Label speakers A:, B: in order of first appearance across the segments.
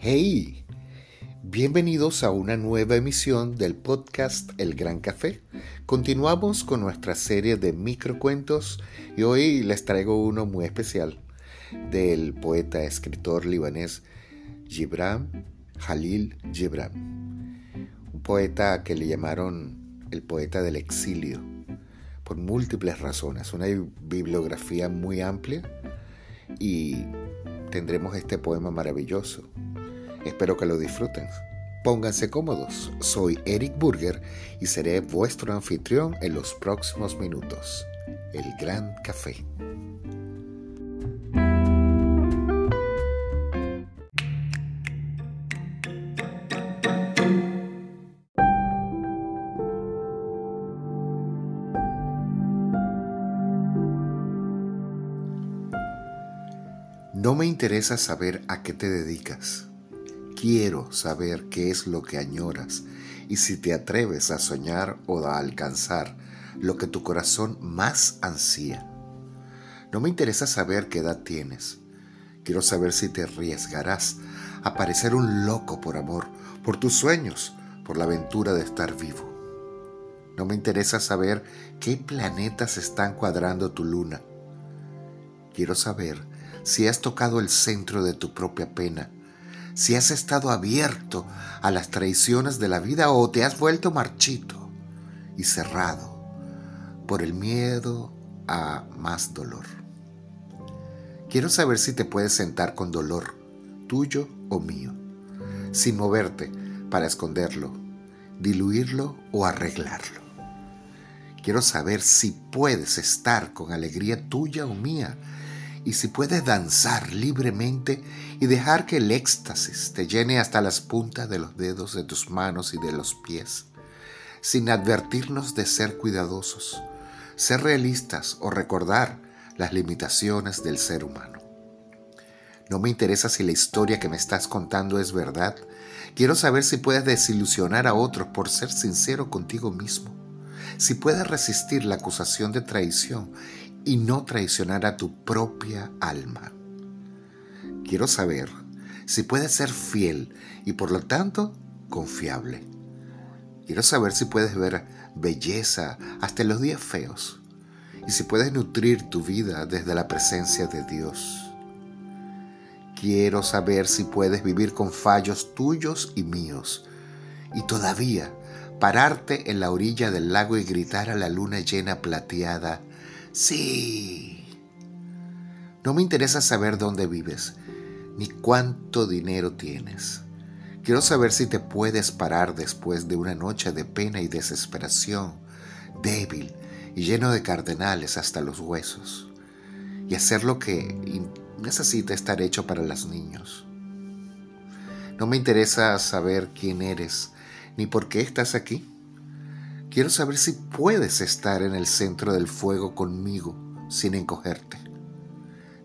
A: Hey, bienvenidos a una nueva emisión del podcast El Gran Café. Continuamos con nuestra serie de microcuentos y hoy les traigo uno muy especial del poeta escritor libanés Gibran Jalil Gibran, un poeta que le llamaron el poeta del exilio por múltiples razones, una bibliografía muy amplia y tendremos este poema maravilloso. Espero que lo disfruten. Pónganse cómodos, soy Eric Burger y seré vuestro anfitrión en los próximos minutos. El Gran Café. No me interesa saber a qué te dedicas. Quiero saber qué es lo que añoras y si te atreves a soñar o a alcanzar lo que tu corazón más ansía. No me interesa saber qué edad tienes. Quiero saber si te arriesgarás a parecer un loco por amor, por tus sueños, por la aventura de estar vivo. No me interesa saber qué planetas están cuadrando tu luna. Quiero saber si has tocado el centro de tu propia pena, si has estado abierto a las traiciones de la vida o te has vuelto marchito y cerrado por el miedo a más dolor. Quiero saber si te puedes sentar con dolor, tuyo o mío, sin moverte para esconderlo, diluirlo o arreglarlo. Quiero saber si puedes estar con alegría tuya o mía y si puedes danzar libremente y dejar que el éxtasis te llene hasta las puntas de los dedos de tus manos y de los pies, sin advertirnos de ser cuidadosos, ser realistas o recordar las limitaciones del ser humano. No me interesa si la historia que me estás contando es verdad. Quiero saber si puedes desilusionar a otros por ser sincero contigo mismo. Si puedes resistir la acusación de traición y no traicionar a tu propia alma. Quiero saber si puedes ser fiel y por lo tanto confiable. Quiero saber si puedes ver belleza hasta los días feos y si puedes nutrir tu vida desde la presencia de Dios. Quiero saber si puedes vivir con fallos tuyos y míos y todavía pararte en la orilla del lago y gritar a la luna llena plateada, Sí. No me interesa saber dónde vives, ni cuánto dinero tienes. Quiero saber si te puedes parar después de una noche de pena y desesperación, débil y lleno de cardenales hasta los huesos, y hacer lo que necesita estar hecho para los niños. No me interesa saber quién eres, ni por qué estás aquí. Quiero saber si puedes estar en el centro del fuego conmigo sin encogerte.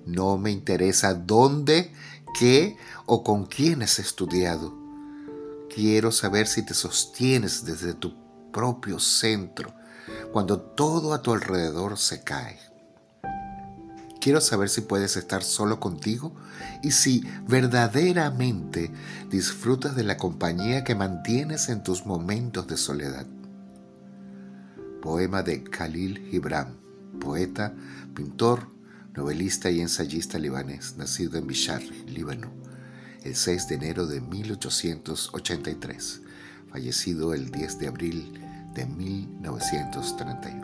A: No me interesa dónde, qué o con quién has estudiado. Quiero saber si te sostienes desde tu propio centro cuando todo a tu alrededor se cae. Quiero saber si puedes estar solo contigo y si verdaderamente disfrutas de la compañía que mantienes en tus momentos de soledad poema de Khalil Gibran, poeta, pintor, novelista y ensayista libanés, nacido en Bishar, Líbano, el 6 de enero de 1883, fallecido el 10 de abril de 1931.